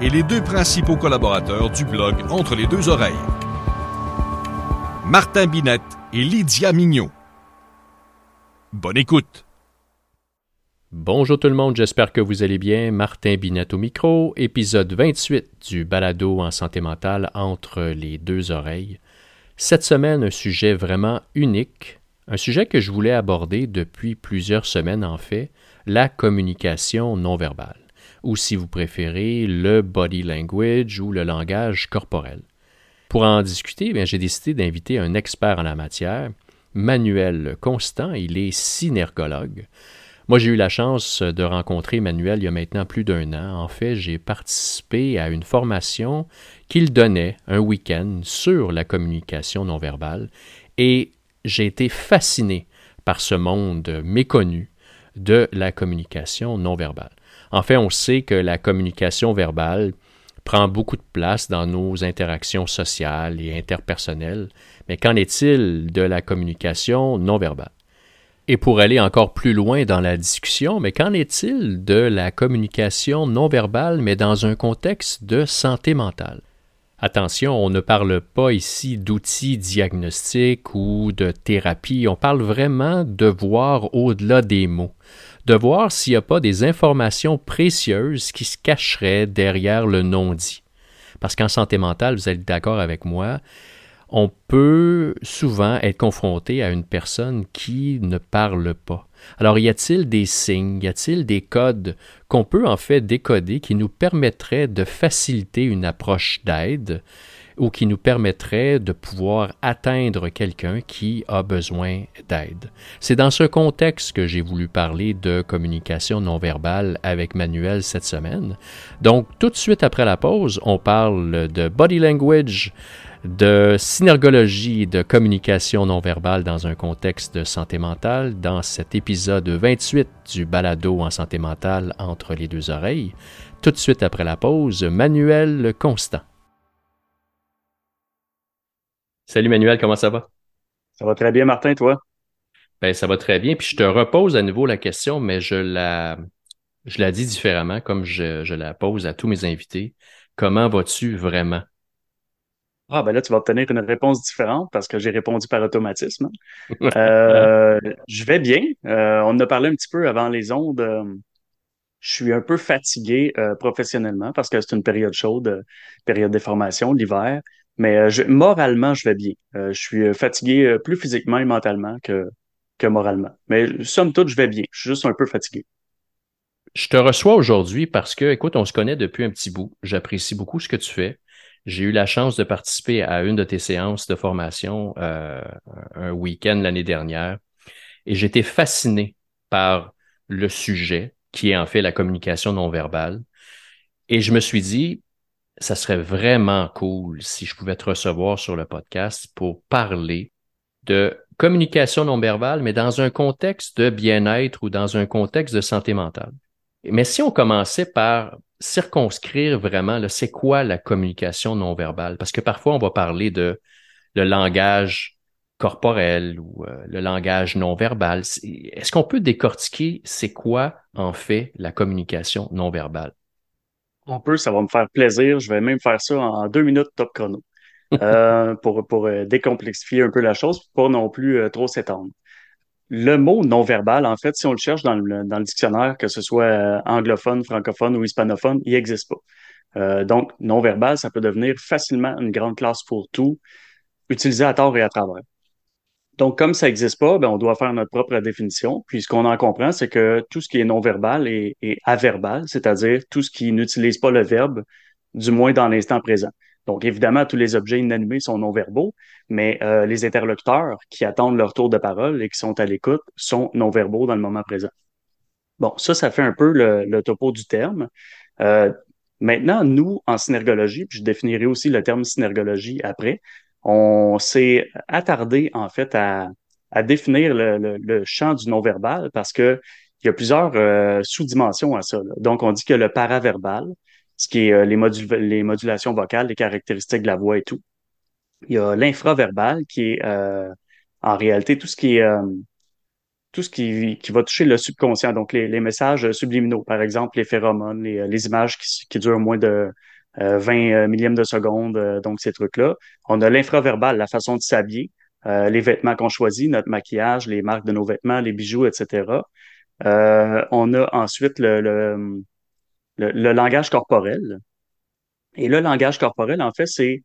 et les deux principaux collaborateurs du blog Entre les deux oreilles. Martin Binette et Lydia Mignot. Bonne écoute. Bonjour tout le monde, j'espère que vous allez bien. Martin Binette au micro, épisode 28 du balado en santé mentale entre les deux oreilles. Cette semaine, un sujet vraiment unique, un sujet que je voulais aborder depuis plusieurs semaines en fait, la communication non verbale ou si vous préférez, le body language ou le langage corporel. Pour en discuter, eh j'ai décidé d'inviter un expert en la matière, Manuel Constant, il est synergologue. Moi, j'ai eu la chance de rencontrer Manuel il y a maintenant plus d'un an. En fait, j'ai participé à une formation qu'il donnait un week-end sur la communication non verbale et j'ai été fasciné par ce monde méconnu de la communication non verbale. En fait, on sait que la communication verbale prend beaucoup de place dans nos interactions sociales et interpersonnelles, mais qu'en est-il de la communication non verbale? Et pour aller encore plus loin dans la discussion, mais qu'en est-il de la communication non verbale, mais dans un contexte de santé mentale? Attention, on ne parle pas ici d'outils diagnostiques ou de thérapie, on parle vraiment de voir au-delà des mots, de voir s'il n'y a pas des informations précieuses qui se cacheraient derrière le non-dit. Parce qu'en santé mentale, vous êtes d'accord avec moi, on peut souvent être confronté à une personne qui ne parle pas. Alors, y a-t-il des signes, y a-t-il des codes qu'on peut en fait décoder qui nous permettraient de faciliter une approche d'aide? Ou qui nous permettrait de pouvoir atteindre quelqu'un qui a besoin d'aide. C'est dans ce contexte que j'ai voulu parler de communication non verbale avec Manuel cette semaine. Donc, tout de suite après la pause, on parle de body language, de synergologie de communication non verbale dans un contexte de santé mentale dans cet épisode 28 du balado en santé mentale entre les deux oreilles. Tout de suite après la pause, Manuel Constant. Salut Manuel, comment ça va? Ça va très bien, Martin, toi? Ben, ça va très bien. Puis je te repose à nouveau la question, mais je la, je la dis différemment, comme je, je la pose à tous mes invités. Comment vas-tu vraiment? Ah, ben là, tu vas obtenir une réponse différente parce que j'ai répondu par automatisme. Euh, je vais bien. Euh, on en a parlé un petit peu avant les ondes. Euh, je suis un peu fatigué professionnellement parce que c'est une période chaude, période de formation, l'hiver. Mais je, moralement, je vais bien. je suis fatigué plus physiquement et mentalement que, que moralement. Mais somme toute, je vais bien. Je suis juste un peu fatigué. Je te reçois aujourd'hui parce que, écoute, on se connaît depuis un petit bout. J'apprécie beaucoup ce que tu fais. J'ai eu la chance de participer à une de tes séances de formation euh, un week-end l'année dernière et j'étais fasciné par le sujet qui est en fait la communication non verbale. Et je me suis dit, ça serait vraiment cool si je pouvais te recevoir sur le podcast pour parler de communication non verbale, mais dans un contexte de bien-être ou dans un contexte de santé mentale. Mais si on commençait par circonscrire vraiment, c'est quoi la communication non verbale? Parce que parfois, on va parler de le langage corporel ou euh, le langage non verbal. Est-ce qu'on peut décortiquer c'est quoi en fait la communication non verbale? On peut, ça va me faire plaisir. Je vais même faire ça en deux minutes top chrono euh, pour, pour euh, décomplexifier un peu la chose, pour pas non plus trop s'étendre le mot non-verbal, en fait, si on le cherche dans le, dans le dictionnaire, que ce soit euh, anglophone, francophone ou hispanophone, il n'existe pas. Euh, donc, non-verbal, ça peut devenir facilement une grande classe pour tout, utilisé à tort et à travers. Donc, comme ça n'existe pas, ben, on doit faire notre propre définition. Puis, ce qu'on en comprend, c'est que tout ce qui est non-verbal est, est averbal, c'est-à-dire tout ce qui n'utilise pas le verbe, du moins dans l'instant présent. Donc, évidemment, tous les objets inanimés sont non-verbaux, mais euh, les interlocuteurs qui attendent leur tour de parole et qui sont à l'écoute sont non-verbaux dans le moment présent. Bon, ça, ça fait un peu le, topo du terme. Euh, Maintenant, nous, en synergologie, puis je définirai aussi le terme synergologie après, on s'est attardé en fait à, définir le, champ du non-verbal parce que il y a plusieurs euh, sous-dimensions à ça. Donc, on dit que le paraverbal, ce qui est euh, les, modulations vocales, les caractéristiques de la voix et tout. Il y a l'infraverbal qui est euh, en réalité tout ce qui est tout ce qui, va toucher le subconscient, donc les, les messages subliminaux, par exemple les phéromones, les, les images qui, qui, durent moins de 20 euh, euh, millièmes de seconde, euh, donc ces trucs-là. On a l'infraverbal, la façon de s'habiller, les vêtements qu'on choisit, notre maquillage, les marques de nos vêtements, les bijoux, etc. on a ensuite le, le, le, langage corporel. Et le langage corporel, en fait, c'est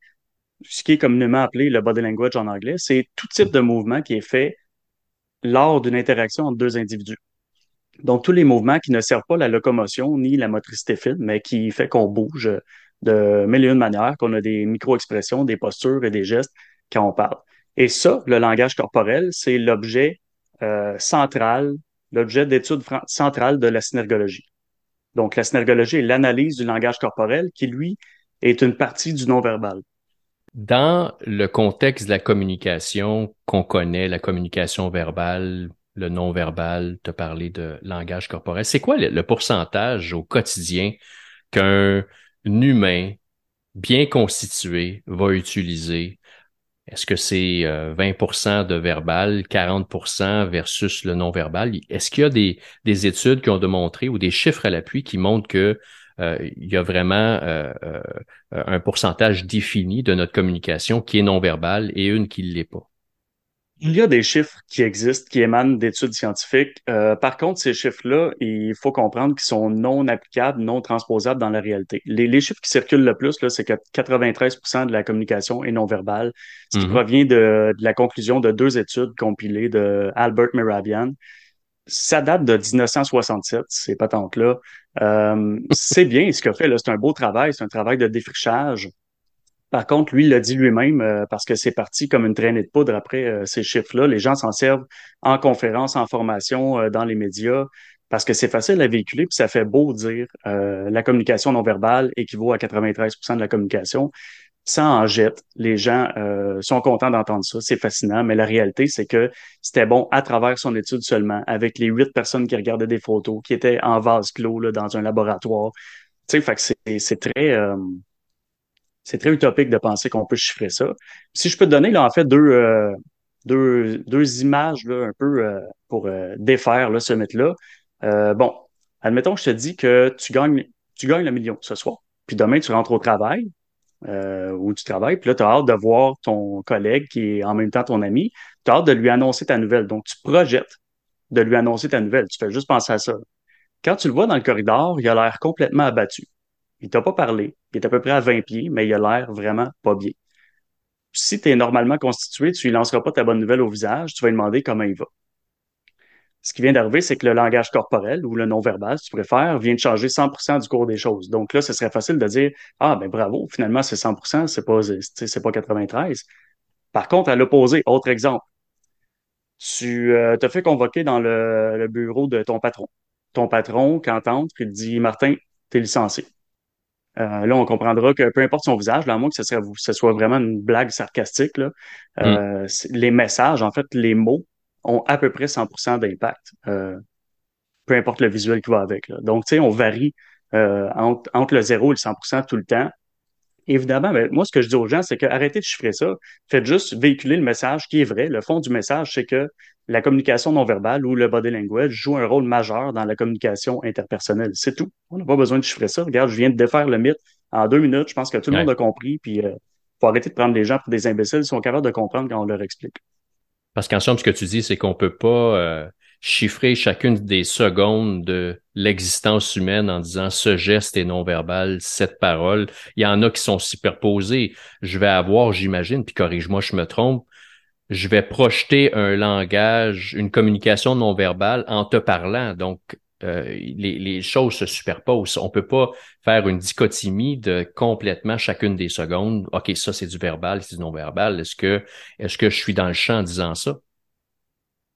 ce qui est communément appelé le body language en anglais. C'est tout type de mouvement qui est fait lors d'une interaction entre deux individus. Donc, tous les mouvements qui ne servent pas la locomotion ni la motricité fine, mais qui fait qu'on bouge de mille une manières, qu'on a des micro-expressions, des postures et des gestes quand on parle. Et ça, le langage corporel, c'est l'objet euh, central, l'objet d'étude centrale de la synergologie. Donc, la synergologie est l'analyse du langage corporel qui, lui, est une partie du non-verbal. Dans le contexte de la communication qu'on connaît, la communication verbale, le non-verbal, te parler de langage corporel, c'est quoi le, pourcentage au quotidien qu'un humain bien constitué va utiliser? Est-ce que c'est 20% euh, de verbal, 40% versus le non-verbal? Est-ce qu'il y a des, des études qui ont démontré ou des chiffres à l'appui qui montrent que euh, il y a vraiment euh, un pourcentage défini de notre communication qui est non verbale et une qui ne l'est pas? Il y a des chiffres qui existent, qui émanent d'études scientifiques. par contre, ces chiffres-là, il faut comprendre qu'ils sont non applicables, non transposables dans la réalité. Les, chiffres qui circulent le plus, c'est que 93% de la communication est non verbale, ce qui mm-hmm. provient de, de, la conclusion de deux études compilées de Albert Merabian, ça date de 1967, ces patentes-là. Euh, c'est bien ce qu'il a fait. C'est un beau travail, c'est un travail de défrichage. Par contre, lui, il l'a dit lui-même euh, parce que c'est parti comme une traînée de poudre après euh, ces chiffres-là. Les gens s'en servent en conférence, en formation, dans les médias, parce que c'est facile à véhiculer, puis ça fait beau dire la communication non verbale équivaut à 93% de la communication ça en jette. Les gens euh, sont contents d'entendre ça. C'est fascinant. Mais la réalité, c'est que c'était bon à travers son étude seulement, avec les huit personnes qui regardaient des photos, qui étaient en vase clos là, dans un laboratoire. Tu sais, c'est très... Euh, c'est très utopique de penser qu'on peut chiffrer ça. Si je peux te donner, là, en fait, deux, euh, deux, deux images là, un peu pour défaire là, ce mythe-là. bon, admettons je te dis que tu gagnes, tu gagnes le million ce soir. Puis demain, tu rentres au travail, euh, où tu travailles. Puis là, tu as hâte de voir ton collègue qui est en même temps ton ami. Tu as hâte de lui annoncer ta nouvelle. Donc, tu projettes de lui annoncer ta nouvelle. Tu fais juste penser à ça. Quand tu le vois dans le corridor, il a l'air complètement abattu. Il t'a pas parlé. Il est à peu près à 20 pieds, mais il a l'air vraiment pas bien. Si tu es normalement constitué, tu lui lanceras pas ta bonne nouvelle au visage, tu vas lui demander comment il va ce qui vient d'arriver, c'est que le langage corporel ou le non-verbal, si tu préfères, vient de changer 100% du cours des choses. Donc là, ce serait facile de dire ah ben bravo, finalement c'est 100%, c'est pas c'est pas 93. Par contre, à l'opposé, autre exemple, tu euh, te fais convoquer dans le, bureau de ton patron. Ton patron, quand t'entre, il dit Martin, t'es licencié. Euh, là, on comprendra que peu importe son visage, là, à moins que ce, serait, ce soit vraiment une blague sarcastique, là, mm. euh, les messages, en fait, les mots ont à peu près 100% d'impact, euh, peu importe le visuel qui va avec. Donc, tu sais, on varie euh, entre, le 0 et le 100% tout le temps. Évidemment, ben, moi, ce que je dis aux gens, c'est que arrêtez de chiffrer ça. Faites juste véhiculer le message qui est vrai. Le fond du message, c'est que la communication non verbale ou le body language joue un rôle majeur dans la communication interpersonnelle. C'est tout. On n'a pas besoin de chiffrer ça. Regarde, je viens de défaire le mythe en deux minutes. Je pense que tout le monde a compris. Puis, euh, faut arrêter de prendre les gens pour des imbéciles. Ils sont capables de comprendre quand on leur explique. Parce qu'en somme, ce que tu dis, c'est qu'on peut pas euh, chiffrer chacune des secondes de l'existence humaine en disant ce geste est non-verbal, cette parole. Il y en a qui sont superposés. Je vais avoir, j'imagine, puis corrige-moi, je me trompe, je vais projeter un langage, une communication non-verbale en te parlant. Donc, euh, les, les, choses se superposent. On peut pas faire une dichotomie de complètement chacune des secondes. OK, ça, c'est du verbal, c'est du non-verbal. Est-ce que, est-ce que je suis dans le champ en disant ça?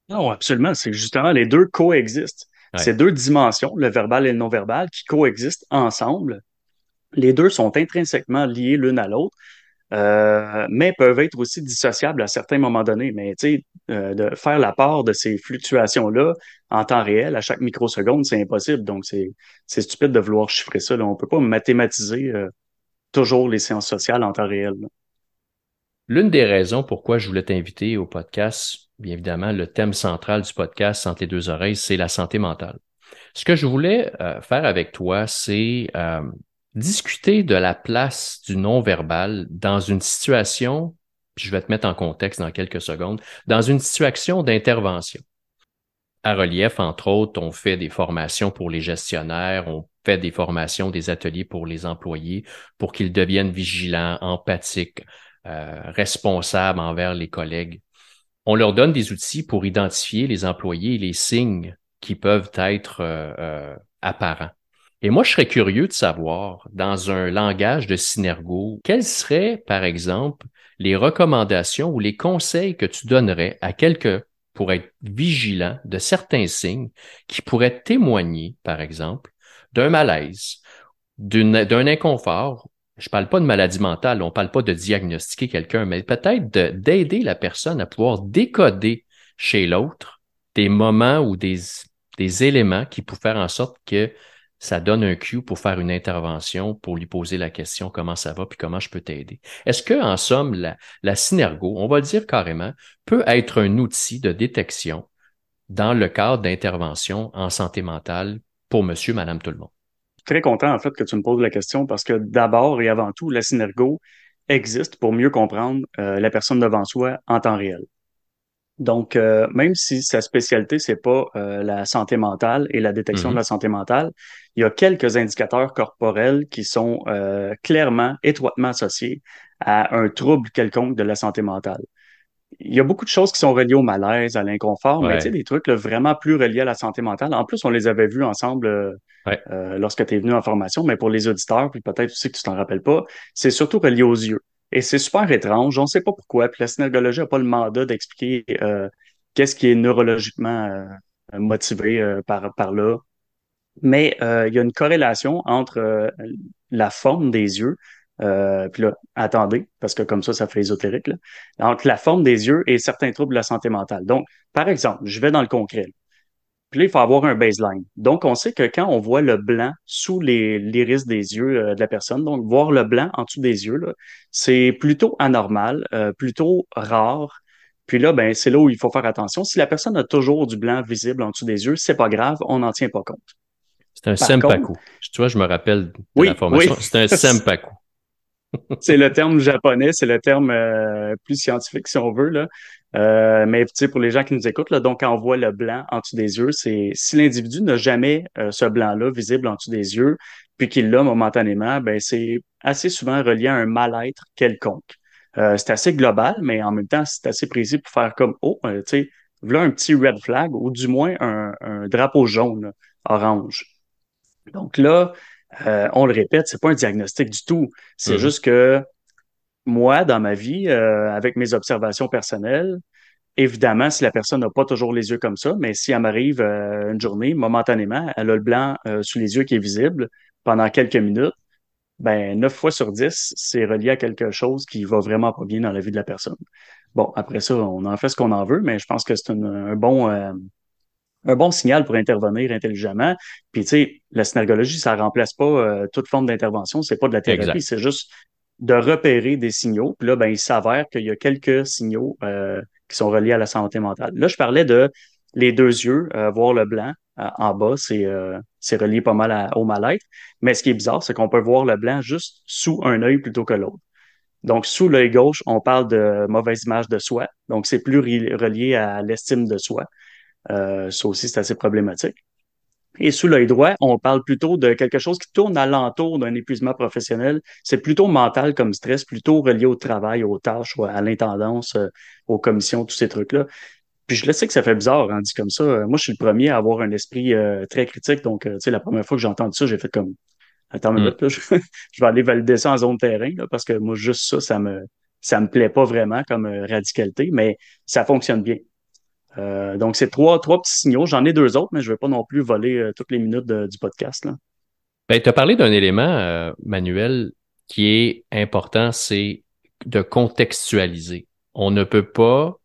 Non, absolument. C'est justement les deux coexistent. Ces deux dimensions, le verbal et le non-verbal, qui coexistent ensemble. Les deux sont intrinsèquement liés l'une à l'autre. Euh, mais peuvent être aussi dissociables à certains moments donnés. Mais tu sais, euh, de faire la part de ces fluctuations-là en temps réel, à chaque microseconde, c'est impossible. Donc, c'est, c'est stupide de vouloir chiffrer ça. Là. On peut pas mathématiser euh, toujours les sciences sociales en temps réel. L'une des raisons pourquoi je voulais t'inviter au podcast, bien évidemment, le thème central du podcast Santé deux oreilles, c'est la santé mentale. Ce que je voulais faire avec toi, c'est discuter de la place du non-verbal dans une situation, je vais te mettre en contexte dans quelques secondes, dans une situation d'intervention. À Relief, entre autres, on fait des formations pour les gestionnaires, on fait des formations, des ateliers pour les employés pour qu'ils deviennent vigilants, empathiques, euh, responsables envers les collègues. On leur donne des outils pour identifier les employés et les signes qui peuvent être euh, euh, apparents. Et moi, je serais curieux de savoir, dans un langage de Synergo, quelles seraient, par exemple, les recommandations ou les conseils que tu donnerais à quelqu'un pour être vigilant de certains signes qui pourraient témoigner, par exemple, d'un malaise, d'un inconfort. Je parle pas de maladie mentale, on parle pas de diagnostiquer quelqu'un, mais peut-être d'aider la personne à pouvoir décoder chez l'autre des moments ou des, éléments qui pourraient faire en sorte que ça donne un cue pour faire une intervention, pour lui poser la question comment ça va, puis comment je peux t'aider. Est-ce que, en somme, la, la synergo, on va le dire carrément, peut être un outil de détection dans le cadre d'intervention en santé mentale pour monsieur, madame, tout le monde? Très content, en fait, que tu me poses la question parce que d'abord et avant tout, la synergo existe pour mieux comprendre euh, la personne devant soi en temps réel. Donc, euh, même si sa spécialité, c'est pas euh, la santé mentale et la détection de mm-hmm. la santé mentale, il y a quelques indicateurs corporels qui sont euh, clairement, étroitement associés à un trouble quelconque de la santé mentale. Il y a beaucoup de choses qui sont reliées au malaise, à l'inconfort, mais tu sais, des trucs vraiment plus reliés à la santé mentale. En plus, on les avait vus ensemble lorsque tu es venu en formation, mais pour les auditeurs, puis peut-être aussi que tu t'en rappelles pas, c'est surtout relié aux yeux. Et c'est super étrange, on ne sait pas pourquoi. Puis la synergologie n'a pas le mandat d'expliquer euh, qu'est-ce qui est neurologiquement euh, motivé euh, par, par là. Mais il y a une corrélation entre la forme des yeux, puis là, attendez, parce que comme ça, ça fait ésotérique, là, entre la forme des yeux et certains troubles de la santé mentale. Donc, par exemple, je vais dans le concret. Puis là, il faut avoir un baseline. Donc, on sait que quand on voit le blanc sous les l'iris des yeux euh, de la personne, donc voir le blanc en dessous des yeux, c'est plutôt anormal, euh, plutôt rare. Puis là, ben, c'est là où il faut faire attention. Si la personne a toujours du blanc visible en dessous des yeux, c'est pas grave, on n'en tient pas compte. C'est un sempaku. Tu vois, je me rappelle de oui, la formation. C'est un sempaku. C'est le terme japonais, c'est le terme euh, plus scientifique si on veut. Là. Euh, mais pour les gens qui nous écoutent, là, donc quand on voit le blanc en dessous des yeux, c'est si l'individu n'a jamais euh, ce blanc-là visible en dessous des yeux, puis qu'il l'a momentanément, ben c'est assez souvent relié à un mal-être quelconque. Euh, c'est assez global, mais en même temps, c'est assez précis pour faire comme oh, tu sais, voilà un petit red flag ou du moins un, un drapeau jaune, orange. Donc là, on le répète, c'est pas un diagnostic du tout. C'est mm-hmm. juste que moi, dans ma vie, euh, avec mes observations personnelles, évidemment, si la personne n'a pas toujours les yeux comme ça, mais si elle m'arrive euh, une journée, momentanément, elle a le blanc euh, sous les yeux qui est visible pendant quelques minutes, ben, neuf fois sur dix, c'est relié à quelque chose qui va vraiment pas bien dans la vie de la personne. Bon, après ça, on en fait ce qu'on en veut, mais je pense que c'est un bon, un bon signal pour intervenir intelligemment. Puis, tu sais, la synergologie, ça remplace pas toute forme d'intervention. C'est pas de la thérapie, c'est juste de repérer des signaux. Puis là, ben, il s'avère qu'il y a quelques signaux euh, qui sont reliés à la santé mentale. Là, je parlais de les deux yeux, euh, voir le blanc euh, en bas, c'est c'est relié pas mal au mal-être. Mais ce qui est bizarre, c'est qu'on peut voir le blanc juste sous un œil plutôt que l'autre. Donc, sous l'œil gauche, on parle de mauvaise image de soi. Donc, c'est plus relié à l'estime de soi. Ça aussi, c'est assez problématique. Et sous l'œil droit, on parle plutôt de quelque chose qui tourne alentour d'un épuisement professionnel. C'est plutôt mental comme stress, plutôt relié au travail, aux tâches, à l'intendance, euh, aux commissions, tous ces trucs-là. Puis je le sais que ça fait bizarre, hein, dit comme ça. Euh, moi, je suis le premier à avoir un esprit euh, très critique. Donc, tu sais, la première fois que j'ai entendu ça, j'ai fait comme Attends une mm. minute, là, je, vais aller valider ça en zone terrain, là, parce que moi, juste ça, ça me ça me plaît pas vraiment comme radicalité, mais ça fonctionne bien. Euh, donc, c'est trois, trois petits signaux. J'en ai deux autres, mais je ne vais pas non plus voler euh, toutes les minutes du podcast. Ben, tu as parlé d'un élément, Manuel, qui est important, c'est de contextualiser. On ne peut pas,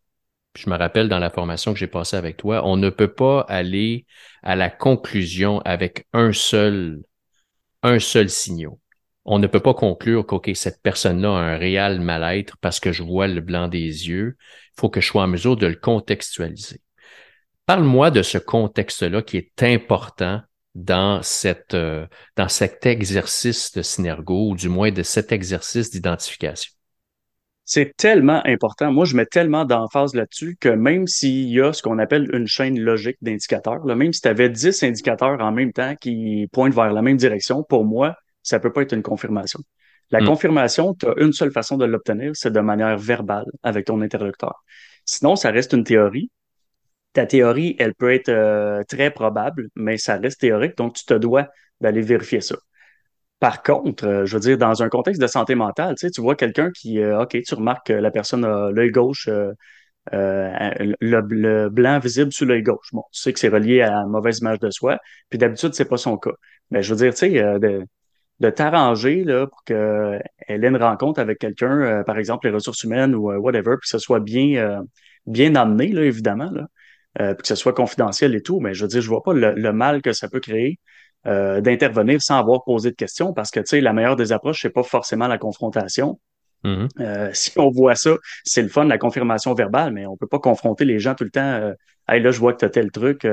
je me rappelle dans la formation que j'ai passée avec toi, on ne peut pas aller à la conclusion avec un seul, un seul signal. On ne peut pas conclure qu'OK, cette personne-là a un réel mal-être parce que je vois le blanc des yeux. Il faut que je sois en mesure de le contextualiser. Parle-moi de ce contexte-là qui est important euh, dans cet exercice de synergo ou du moins de cet exercice d'identification. C'est tellement important. Moi, je mets tellement d'emphase là-dessus que même s'il y a ce qu'on appelle une chaîne logique d'indicateurs, même si tu avais 10 indicateurs en même temps qui pointent vers la même direction, pour moi, ça peut pas être une confirmation. La hmm. confirmation, tu as une seule façon de l'obtenir, c'est de manière verbale avec ton interlocuteur. Sinon, ça reste une théorie. Ta théorie, elle peut être euh, très probable, mais ça reste théorique, donc tu te dois d'aller vérifier ça. Par contre, euh, je veux dire, dans un contexte de santé mentale, tu, sais, tu vois quelqu'un qui, euh, OK, tu remarques que la personne a l'œil gauche, le, blanc visible sur l'œil gauche. Bon, tu sais que c'est relié à la mauvaise image de soi, puis d'habitude, c'est pas son cas. Mais je veux dire, tu sais, de, de t'arranger là, pour qu'elle ait une rencontre avec quelqu'un, par exemple les ressources humaines ou whatever, puis que ce soit bien, bien amené, là, évidemment, là, puis que ce soit confidentiel et tout, mais je veux dire, je vois pas le mal que ça peut créer euh, d'intervenir sans avoir posé de questions parce que, tu sais, la meilleure des approches, c'est pas forcément la confrontation. Mm-hmm. Euh, si on voit ça, c'est le fun, la confirmation verbale, mais on peut pas confronter les gens tout le temps. Euh, hey, là, je vois que tu as tel truc.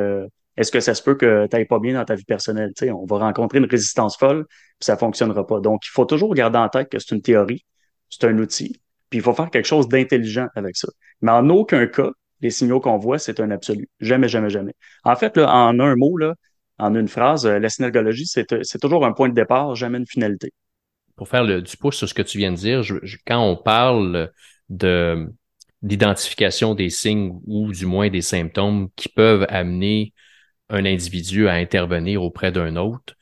Est-ce que ça se peut que tu pas bien dans ta vie personnelle? on va rencontrer une résistance folle, puis ça fonctionnera pas. Donc, il faut toujours garder en tête que c'est une théorie, c'est un outil, puis il faut faire quelque chose d'intelligent avec ça. Mais en aucun cas, les signaux qu'on voit, c'est un absolu. Jamais, jamais, jamais. En fait, en un mot, en une phrase, euh, la synergologie, euh, c'est toujours un point de départ, jamais une finalité. Pour faire le, du pouce sur ce que tu viens de dire, quand on parle de l'identification des signes ou du moins des symptômes qui peuvent amener un individu à intervenir auprès d'un autre,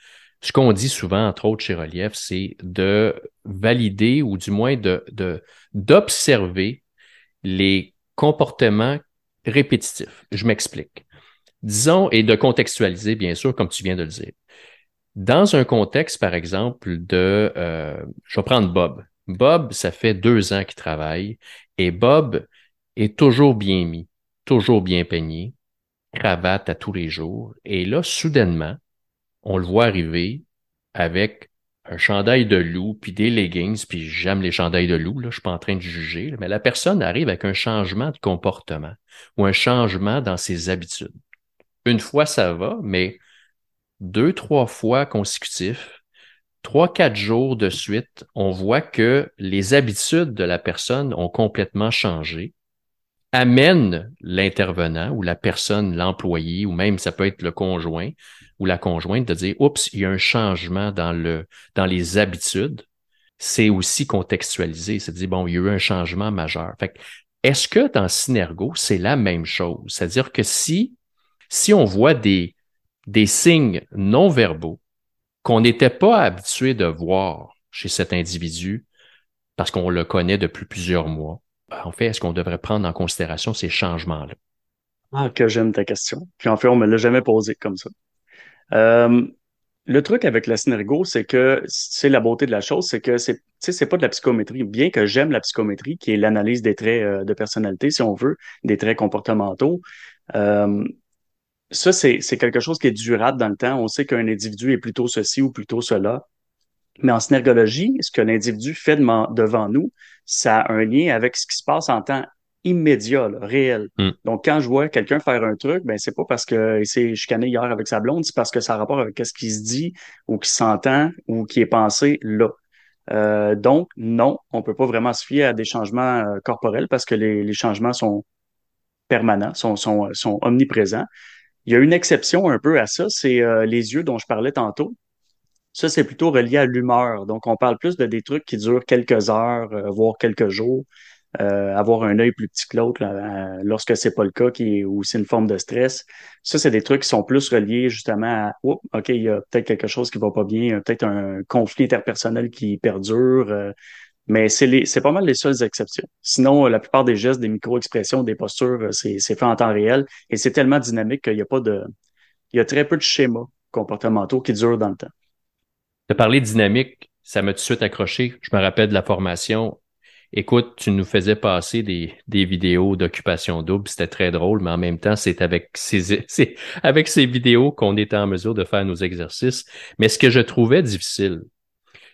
ce qu'on dit souvent, entre autres chez Relief, c'est de valider ou du moins de d'observer les comportements répétitifs. Je m'explique disons, et de contextualiser, bien sûr, comme tu viens de le dire. Dans un contexte, par exemple, de, euh, je vais prendre Bob. Bob, ça fait deux ans qu'il travaille et Bob est toujours bien mis, toujours bien peigné, cravate à tous les jours. Et là, soudainement, on le voit arriver avec un chandail de loup, puis des leggings, puis j'aime les chandails de loup, là, je suis pas en train de juger, mais la personne arrive avec un changement de comportement ou un changement dans ses habitudes une fois, ça va, mais deux, trois fois consécutifs, trois, quatre jours de suite, on voit que les habitudes de la personne ont complètement changé, amène l'intervenant ou la personne, l'employé, ou même ça peut être le conjoint ou la conjointe de dire, oups, il y a un changement dans le, dans les habitudes. C'est aussi contextualisé. C'est dire, bon, il y a eu un changement majeur. Fait est-ce que dans Synergo, c'est la même chose? C'est-à-dire que si si on voit des, des signes non verbaux qu'on n'était pas habitué de voir chez cet individu parce qu'on le connaît depuis plusieurs mois, en fait, est-ce qu'on devrait prendre en considération ces changements-là? Ah, que j'aime ta question. Puis en fait, on me l'a jamais posé comme ça. Euh, le truc avec la synergo, c'est que c'est la beauté de la chose, c'est que c'est c'est pas de la psychométrie. Bien que j'aime la psychométrie, qui est l'analyse des traits euh, de personnalité, si on veut, des traits comportementaux. Euh, ça, c'est quelque chose qui est durable dans le temps. On sait qu'un individu est plutôt ceci ou plutôt cela. Mais en synergologie, ce que l'individu fait devant nous, ça a un lien avec ce qui se passe en temps immédiat, réel. Hmm. Donc, quand je vois quelqu'un faire un truc, ben c'est pas parce qu'il s'est chicané hier avec sa blonde, c'est parce que ça a rapport avec ce qui se dit ou qui s'entend ou qui est pensé là. Euh, donc, non, on peut pas vraiment se fier à des changements euh, corporels parce que les, les changements sont permanents, sont, sont, sont omniprésents. Il y a une exception un peu à ça, c'est euh, les yeux dont je parlais tantôt. Ça, c'est plutôt relié à l'humeur. Donc, on parle plus de des trucs qui durent quelques heures, euh, voire quelques jours. Euh, avoir un œil plus petit que l'autre lorsque c'est pas le cas, qui ou c'est une forme de stress. Ça, c'est des trucs qui sont plus reliés justement à oh, OK, il y a peut-être quelque chose qui va pas bien, peut-être un conflit interpersonnel qui perdure, mais c'est pas mal les seules exceptions. Sinon, la plupart des gestes, des micro-expressions, des postures, euh, c'est fait en temps réel et c'est tellement dynamique qu'il n'y a pas de. Il y a très peu de schémas comportementaux qui durent dans le temps. De parler dynamique, ça m'a tout de suite accroché. Je me rappelle de la formation. Écoute, tu nous faisais passer des, des vidéos d'occupation double. C'était très drôle, mais en même temps, c'est avec ces, avec ces vidéos qu'on était en mesure de faire nos exercices. Mais ce que je trouvais difficile,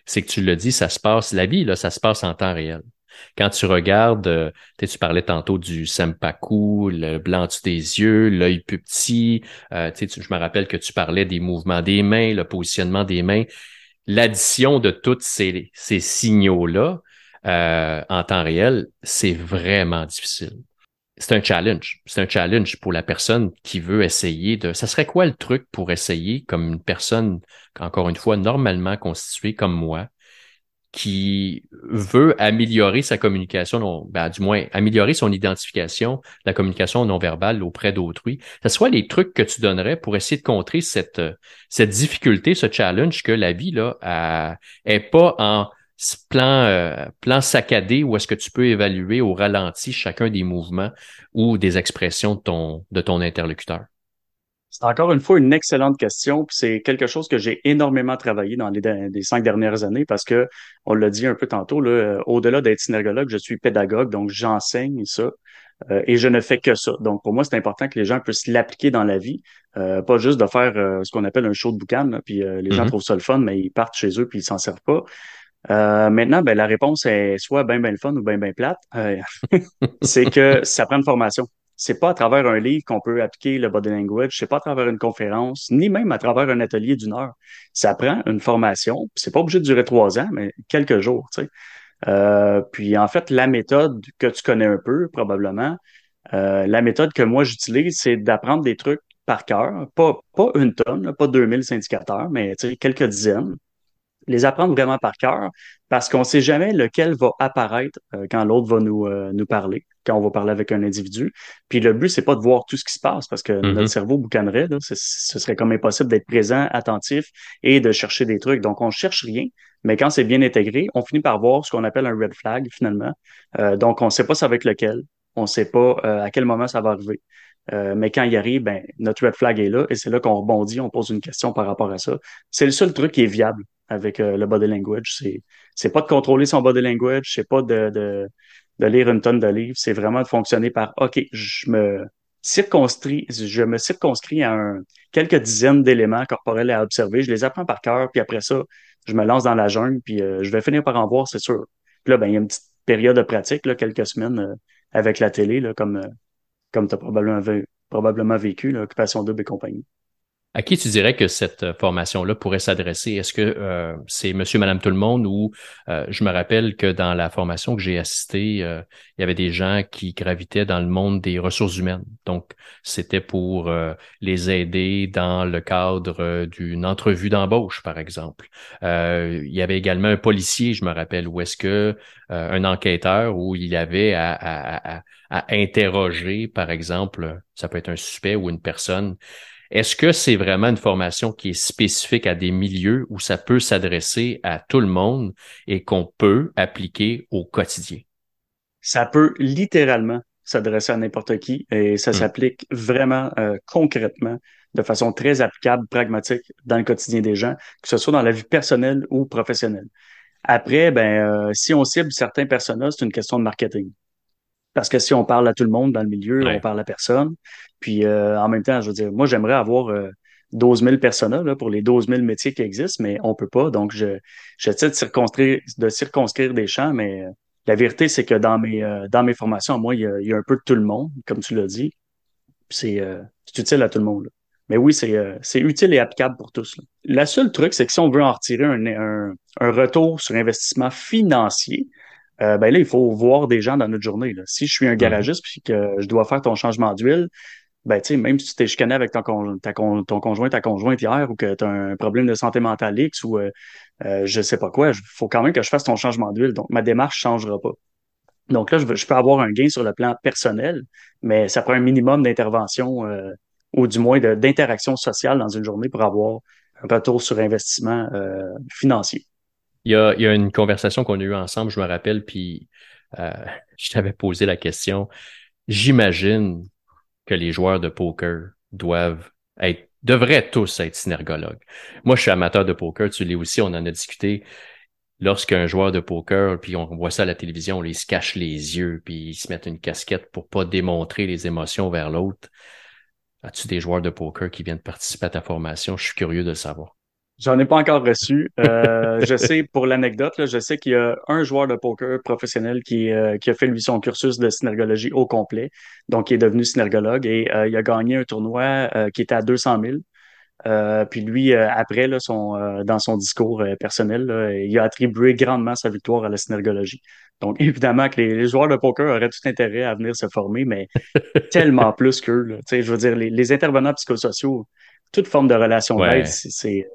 c'est que tu le dis, ça se passe, la vie, là, ça se passe en temps réel. Quand tu regardes, euh, tu parlais tantôt du sempaku, le blanc des yeux, l'œil plus petit. Euh, tu, je me rappelle que tu parlais des mouvements des mains, le positionnement des mains. L'addition de tous ces, signaux-là euh, en temps réel, c'est vraiment difficile. C'est un challenge. C'est un challenge pour la personne qui veut essayer de. Ça serait quoi le truc pour essayer, comme une personne, encore une fois, normalement constituée comme moi, qui veut améliorer sa communication, ben, du moins améliorer son identification, la communication non verbale auprès d'autrui. Ce soit les trucs que tu donnerais pour essayer de contrer cette, cette difficulté, ce challenge que la vie là est pas en plan, euh, plan saccadé où est-ce que tu peux évaluer au ralenti chacun des mouvements ou des expressions de ton, de ton interlocuteur. C'est encore une fois une excellente question. C'est quelque chose que j'ai énormément travaillé dans les, cinq dernières années parce que, on l'a dit un peu tantôt, au-delà d'être synergologue, je suis pédagogue, donc j'enseigne ça. Euh, et je ne fais que ça. Donc, pour moi, c'est important que les gens puissent l'appliquer dans la vie, euh, pas juste de faire euh, ce qu'on appelle un show de boucan, puis les gens mm-hmm. trouvent ça le fun, mais ils partent chez eux puis ils s'en servent pas. maintenant, ben, la réponse est soit bien, bien le fun ou bien, bien plate. c'est que ça prend une formation c'est pas à travers un livre qu'on peut appliquer le body language, c'est pas à travers une conférence, ni même à travers un atelier d'une heure. Ça prend une formation, c'est pas obligé de durer trois ans, mais quelques jours, tu sais. Euh, puis en fait, la méthode que tu connais un peu, probablement, euh, la méthode que moi j'utilise, c'est d'apprendre des trucs par cœur, pas, pas une tonne, pas 2000 syndicateurs, mais quelques dizaines les apprendre vraiment par cœur parce qu'on ne sait jamais lequel va apparaître euh, quand l'autre va nous, euh, nous parler, quand on va parler avec un individu. Puis le but, c'est pas de voir tout ce qui se passe parce que notre mm-hmm. cerveau boucanerait. Là, ce serait comme impossible d'être présent, attentif et de chercher des trucs. Donc, on cherche rien, mais quand c'est bien intégré, on finit par voir ce qu'on appelle un red flag finalement. Euh, donc, on ne sait pas c'est avec lequel. On ne sait pas à quel moment ça va arriver. mais quand il arrive, ben, notre red flag est là et c'est là qu'on rebondit, on pose une question par rapport à ça. C'est le seul truc qui est viable avec euh, le body language. C'est, c'est pas de contrôler son body language, c'est pas de, de, de lire une tonne de livres, c'est vraiment de fonctionner par OK, je me circonscris, je me circonscris à un, quelques dizaines d'éléments corporels à observer, je les apprends par cœur, puis après ça, je me lance dans la jungle, puis euh, je vais finir par en voir, c'est sûr. Puis là, ben, il y a une petite période de pratique, là, quelques semaines euh, avec la télé, là, comme, comme tu as probablement, probablement vécu, l'occupation double et compagnie. À qui tu dirais que cette euh, formation-là pourrait s'adresser? Est-ce que euh, c'est monsieur, madame, tout le monde ou euh, je me rappelle que dans la formation que j'ai assistée, il y avait des gens qui gravitaient dans le monde des ressources humaines. Donc, c'était pour les aider dans le cadre d'une entrevue d'embauche, par exemple. il y avait également un policier, je me rappelle, où est-ce que un enquêteur où il avait à, à, à, à interroger, par exemple, ça peut être un suspect ou une personne est-ce que c'est vraiment une formation qui est spécifique à des milieux où ça peut s'adresser à tout le monde et qu'on peut appliquer au quotidien? Ça peut littéralement s'adresser à n'importe qui et ça hmm. s'applique vraiment euh, concrètement de façon très applicable, pragmatique dans le quotidien des gens, que ce soit dans la vie personnelle ou professionnelle. Après, ben, euh, si on cible certains personnages, c'est une question de marketing. Parce que si on parle à tout le monde dans le milieu, on parle à personne. Puis euh, en même temps, je veux dire, moi, j'aimerais avoir euh, 12 000 personnes là, pour les 12 000 métiers qui existent, mais on peut pas. Donc, je, j'essaie de circonscrire, de circonscrire des champs, mais euh, la vérité, c'est que dans mes, euh, dans mes formations, moi, il y, a, il y, a, un peu de tout le monde, comme tu l'as dit. C'est, c'est utile à tout le monde. Mais oui, c'est, c'est utile et applicable pour tous. Là. La seule truc, c'est que si on veut en retirer un, un, un retour sur investissement financier, euh, ben là, il faut voir des gens dans notre journée. Là. Si je suis un mhm. garagiste puis que je dois faire ton changement d'huile, ben, tu sais, même si tu t'es chicané avec ton, ton conjoint, ta conjointe hier ou que tu as un problème de santé mentale X ou euh, euh, je sais pas quoi, il faut quand même que je fasse ton changement d'huile. Donc, ma démarche changera pas. Donc là, je, peux avoir un gain sur le plan personnel, mais ça prend un minimum d'intervention euh, ou du moins d'interaction sociale dans une journée pour avoir un retour sur investissement financier. Il y a, il y a une conversation qu'on a eue ensemble, je me rappelle, puis euh, je t'avais posé la question. J'imagine que les joueurs de poker doivent être devraient tous être synergologues. Moi, je suis amateur de poker, tu l'es aussi, on en a discuté. Lorsqu'un joueur de poker, puis on voit ça à la télévision, on se cache les yeux, puis ils se mettent une casquette pour pas démontrer les émotions vers l'autre. As-tu des joueurs de poker qui viennent participer à ta formation? Je suis curieux de le savoir. J'en ai pas encore reçu. Euh, je sais, pour l'anecdote, je sais qu'il y a un joueur de poker professionnel qui, euh, qui a fait lui son cursus de synergologie au complet, donc il est devenu synergologue et euh, il a gagné un tournoi qui était à 200 000. puis lui, après, là, son, dans son discours personnel, il a attribué grandement sa victoire à la synergologie. Donc, évidemment que les, joueurs de poker auraient tout intérêt à venir se former, mais tellement plus qu'eux. Je veux dire, les, les, intervenants psychosociaux, toute forme de relation d'aide, c'est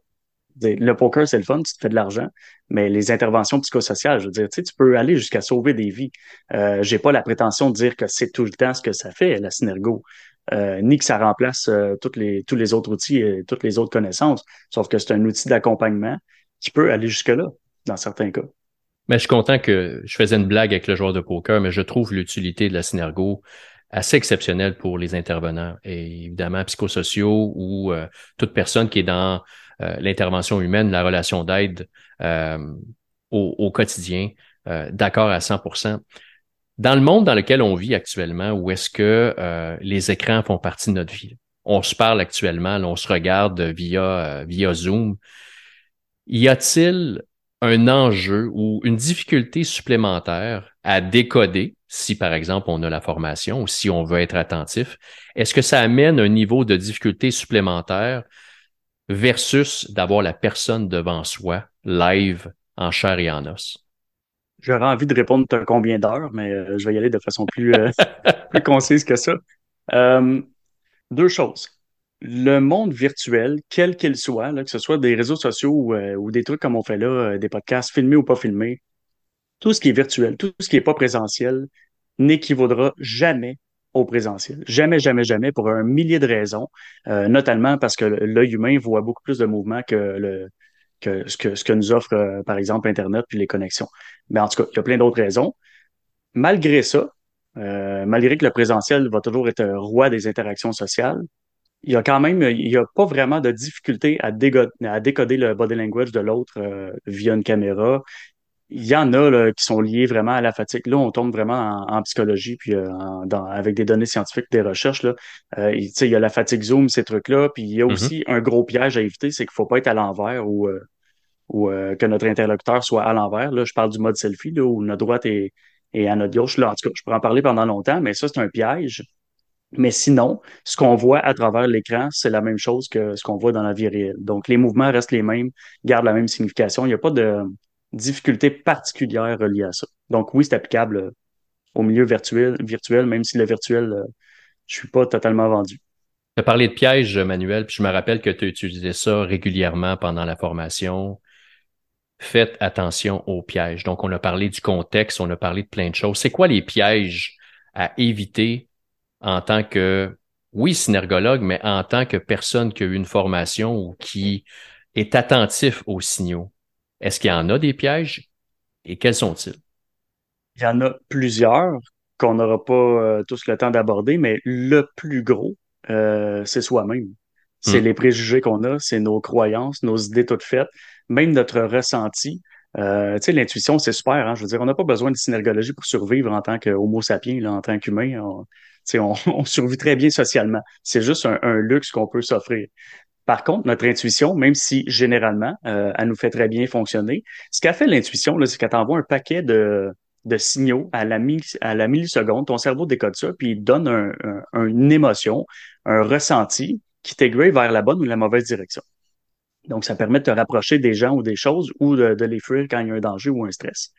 le poker, c'est le fun, tu te fais de l'argent, mais les interventions psychosociales, je veux dire, tu, sais, tu peux aller jusqu'à sauver des vies. Euh, j'ai pas la prétention de dire que c'est tout le temps ce que ça fait, la synergo, euh, ni que ça remplace euh, les, tous les autres outils et toutes les autres connaissances, sauf que c'est un outil d'accompagnement qui peut aller jusque-là, dans certains cas. Mais je suis content que je faisais une blague avec le joueur de poker, mais je trouve l'utilité de la synergo assez exceptionnelle pour les intervenants, et évidemment psychosociaux ou euh, toute personne qui est dans l'intervention humaine, la relation d'aide euh, au, quotidien, euh, d'accord à 100% Dans le monde dans lequel on vit actuellement, où est-ce que les écrans font partie de notre vie, on se parle actuellement, on se regarde via, via Zoom, y a-t-il un enjeu ou une difficulté supplémentaire à décoder si par exemple on a la formation ou si on veut être attentif, est-ce que ça amène un niveau de difficulté supplémentaire versus d'avoir la personne devant soi, live, en chair et en os? J'aurais envie de répondre combien d'heures, mais euh, je vais y aller de façon plus, euh, plus concise que ça. Euh, deux choses. Le monde virtuel, quel qu'il soit, que ce soit des réseaux sociaux ou, ou, des trucs comme on fait là, des podcasts filmés ou pas filmés, tout ce qui est virtuel, tout ce qui n'est pas présentiel, n'équivaudra jamais au présentiel. Jamais, jamais, jamais, pour un millier de raisons, euh, notamment parce que l'œil humain voit beaucoup plus de mouvements que, le, que, ce, que ce que nous offre, euh, par exemple, Internet puis les connexions. Mais en tout cas, il y a plein d'autres raisons. Malgré ça, euh, malgré que le présentiel va toujours être roi des interactions sociales, il y a quand même, il n'y a pas vraiment de difficulté à, à décoder le body language de l'autre via une caméra il y en a là, qui sont liés vraiment à la fatigue. Là, on tombe vraiment en, psychologie, puis euh, dans, avec des données scientifiques, des recherches. Là. Euh, il y a la fatigue Zoom, ces trucs-là. Puis il y a mm-hmm. aussi un gros piège à éviter, c'est qu'il faut pas être à l'envers ou, euh, ou que notre interlocuteur soit à l'envers. Là, je parle du mode selfie, là, où notre droite est, est à notre gauche. Là, en tout cas, je peux en parler pendant longtemps, mais ça, c'est un piège. Mais sinon, ce qu'on voit à travers l'écran, c'est la même chose que ce qu'on voit dans la vie réelle. Donc, les mouvements restent les mêmes, gardent la même signification. Il n'y a pas de difficultés particulières reliées à ça. Donc oui, c'est applicable euh, au milieu virtuel, virtuel, même si le virtuel, euh, je suis pas totalement vendu. Tu as parlé de pièges, Manuel, puis je me rappelle que tu utilisais ça régulièrement pendant la formation. Faites attention aux pièges. Donc, on a parlé du contexte, on a parlé de plein de choses. C'est quoi les pièges à éviter en tant que, oui, synergologue, mais en tant que personne qui a eu une formation ou qui est attentif aux signaux? Est-ce qu'il y en a des pièges? Et quels sont-ils? Il y en a plusieurs qu'on n'aura pas euh, tous le temps d'aborder, mais le plus gros, euh, c'est soi-même. C'est hmm. les préjugés qu'on a, c'est nos croyances, nos idées toutes faites, même notre ressenti. Euh, tu sais, l'intuition, c'est super. Hein? Je veux dire, on n'a pas besoin de synergologie pour survivre en tant qu'homo sapiens, là, en tant qu'humain. On, on, on survit très bien socialement. C'est juste un luxe qu'on peut s'offrir. Par contre, notre intuition, même si généralement, euh, elle nous fait très bien fonctionner, ce qu'a fait l'intuition, c'est qu'elle t'envoie un paquet de, signaux à la, à la milliseconde. Ton cerveau décode ça, puis il donne une émotion, un ressenti qui t'aiguille vers la bonne ou la mauvaise direction. Donc, ça permet de te rapprocher des gens ou des choses ou de, les fuir quand il y a un danger ou un stress.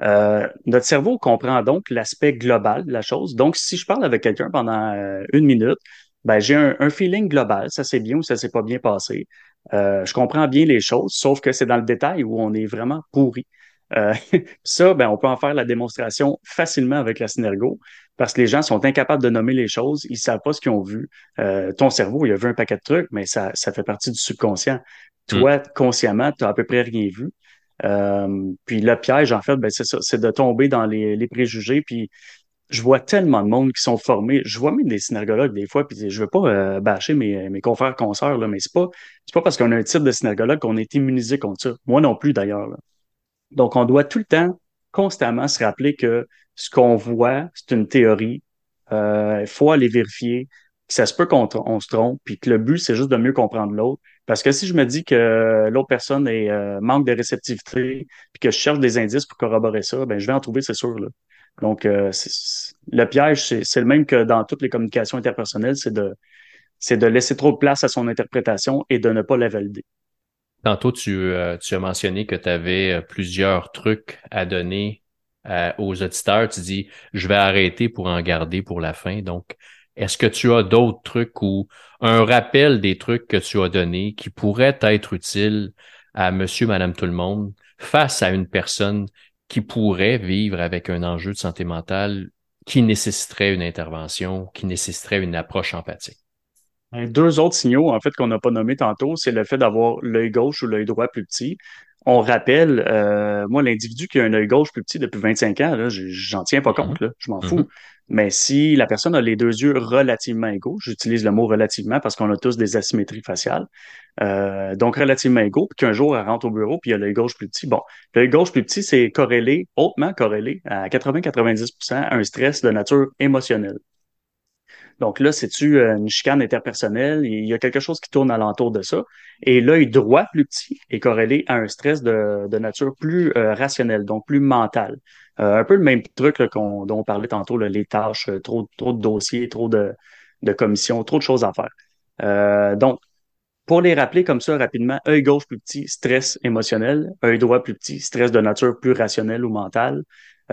Euh, notre cerveau comprend donc l'aspect global de la chose. Donc, si je parle avec quelqu'un pendant euh, une minute, ben, j'ai un, feeling global, ça s'est bien ou ça s'est pas bien passé. Euh, je comprends bien les choses, sauf que c'est dans le détail où on est vraiment pourri. Euh, ça, ben, on peut en faire la démonstration facilement avec la Synergo parce que les gens sont incapables de nommer les choses, ils savent pas ce qu'ils ont vu. Euh, ton cerveau, il a vu un paquet de trucs, mais ça, ça fait partie du subconscient. Toi, mm. consciemment, tu as à peu près rien vu. puis le piège, en fait, ben, c'est ça, c'est de tomber dans les, les préjugés, puis je vois tellement de monde qui sont formés. Je vois même des synergologues des fois, puis je veux pas euh, bâcher mes, mes confrères consoeurs, là, mais c'est pas, c'est pas parce qu'on a un type de synergologue qu'on est immunisé contre ça. Moi non plus, d'ailleurs. Donc, on doit tout le temps, constamment se rappeler que ce qu'on voit, c'est une théorie. Euh, il faut aller vérifier que ça se peut qu'on on se trompe, puis que le but, c'est juste de mieux comprendre l'autre. Parce que si je me dis que l'autre personne est, euh, manque de réceptivité, puis que je cherche des indices pour corroborer ça, ben je vais en trouver, c'est sûr. Là. Donc, euh, le piège, c'est le même que dans toutes les communications interpersonnelles, c'est de, de laisser trop de place à son interprétation et de ne pas la valider. Tantôt, tu, euh, tu as mentionné que tu avais euh, plusieurs trucs à donner aux auditeurs. Tu dis, je vais arrêter pour en garder pour la fin. Donc, est-ce que tu as d'autres trucs ou un rappel des trucs que tu as donnés qui pourraient être utiles à monsieur, madame, tout le monde face à une personne qui pourrait vivre avec un enjeu de santé mentale qui nécessiterait une intervention, qui nécessiterait une approche empathique? Deux autres signaux, en fait, qu'on n'a pas nommés tantôt, c'est le fait d'avoir l'œil gauche ou l'œil droit plus petit. On rappelle, euh, moi, l'individu qui a un œil gauche plus petit depuis 25 ans, là, j'en tiens pas compte, là, je m'en fous. Mm-hmm. Mais si la personne a les deux yeux relativement égaux, j'utilise le mot relativement parce qu'on a tous des asymétries faciales, euh, donc relativement égaux, puis qu'un jour elle rentre au bureau, puis il y a l'œil gauche plus petit. Bon, l'œil gauche plus petit, c'est corrélé, hautement corrélé à 80-90 à un stress de nature émotionnelle. Donc là, c'est-tu euh, une chicane interpersonnelle? Il y a quelque chose qui tourne alentour de ça. Et l'œil droit plus petit est corrélé à un stress de, nature plus euh, rationnelle, donc plus mental. Euh, un peu le même truc dont on parlait tantôt, les tâches, trop, de dossiers, trop de commissions, trop de choses à faire. donc, pour les rappeler comme ça rapidement, œil gauche plus petit, stress émotionnel, œil droit plus petit, stress de nature plus rationnelle ou mentale.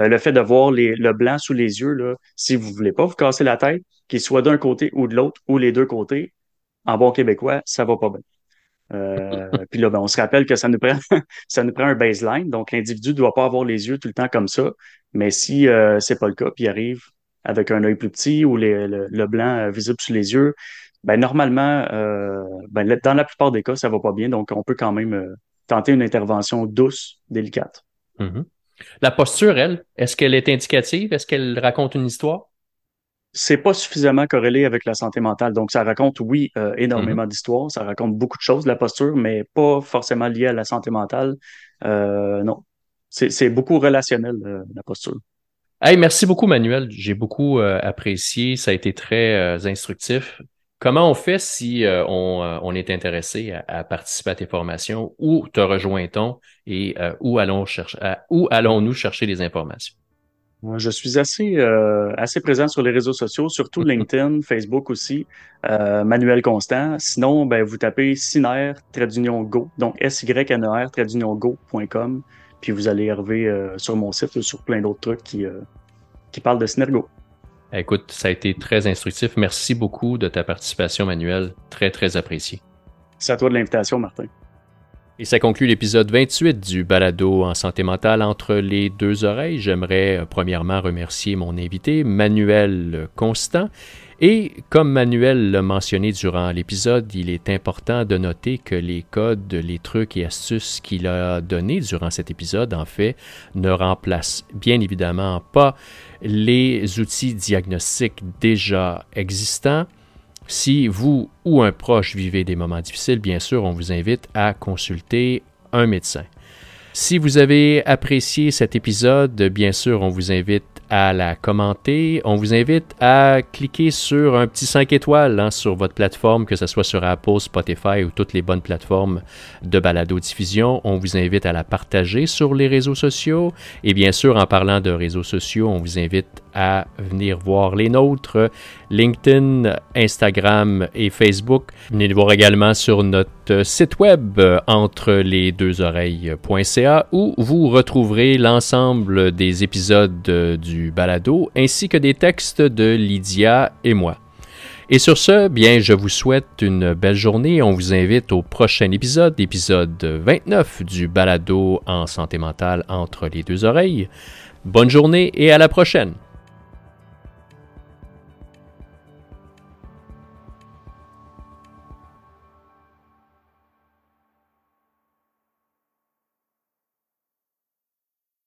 Le fait de voir les, le blanc sous les yeux, là, si vous voulez pas vous casser la tête, qu'il soit d'un côté ou de l'autre, ou les deux côtés, en bon québécois, ça va pas bien. Euh, puis là, ben, on se rappelle que ça nous prend, ça nous prend un baseline. Donc, l'individu ne doit pas avoir les yeux tout le temps comme ça. Mais si euh, c'est pas le cas, puis il arrive avec un œil plus petit ou le, blanc euh, visible sous les yeux, ben normalement, euh, ben, dans la plupart des cas, ça va pas bien. Donc, on peut quand même tenter une intervention douce, délicate. Mm-hmm. La posture, elle, est-ce qu'elle est indicative? Est-ce qu'elle raconte une histoire? c'est pas suffisamment corrélé avec la santé mentale. Donc, ça raconte, oui, euh, énormément mm-hmm. d'histoires, ça raconte beaucoup de choses, la posture, mais pas forcément lié à la santé mentale. Euh, non, c'est beaucoup relationnel, euh, la posture. Hey, merci beaucoup, Manuel. J'ai beaucoup apprécié. Ça a été très instructif. Comment on fait si on, est intéressé à, participer à tes formations? Où te rejoint-on? Et où allons chercher, où allons-nous chercher les informations? je suis assez, euh, assez présent sur les réseaux sociaux, surtout LinkedIn, Facebook aussi, euh, Manuel Constant. Sinon, ben, vous tapez Siner, d'union Go, donc S-Y-N-E-R, trait d'union Go.com, puis vous allez arriver euh, sur mon site ou sur plein d'autres trucs qui, euh, qui parlent de Synergo. Écoute, ça a été très instructif. Merci beaucoup de ta participation, Manuel. Très, très apprécié. C'est à toi de l'invitation, Martin. Et ça conclut l'épisode 28 du balado en santé mentale entre les deux oreilles. J'aimerais euh, premièrement remercier mon invité, Manuel Constant. Et comme Manuel l'a mentionné durant l'épisode, il est important de noter que les codes, les trucs et astuces qu'il a donnés durant cet épisode, en fait, ne remplacent bien évidemment pas les outils diagnostiques déjà existants si vous ou un proche vivez des moments difficiles, bien sûr, on vous invite à consulter un médecin. Si vous avez apprécié cet épisode, bien sûr, on vous invite à la commenter. On vous invite à cliquer sur un petit 5 étoiles hein, sur votre plateforme, que ce soit sur Apple, Spotify ou toutes les bonnes plateformes de balado-diffusion. On vous invite à la partager sur les réseaux sociaux. Et bien sûr, en parlant de réseaux sociaux, on vous invite à venir voir les nôtres, LinkedIn, Instagram et Facebook. Venez nous voir également sur notre site web entre les deux oreilles.ca où vous retrouverez l'ensemble des épisodes du balado ainsi que des textes de Lydia et moi. Et sur ce, bien, je vous souhaite une belle journée. On vous invite au prochain épisode, épisode 29 du balado en santé mentale entre les deux oreilles. Bonne journée et à la prochaine.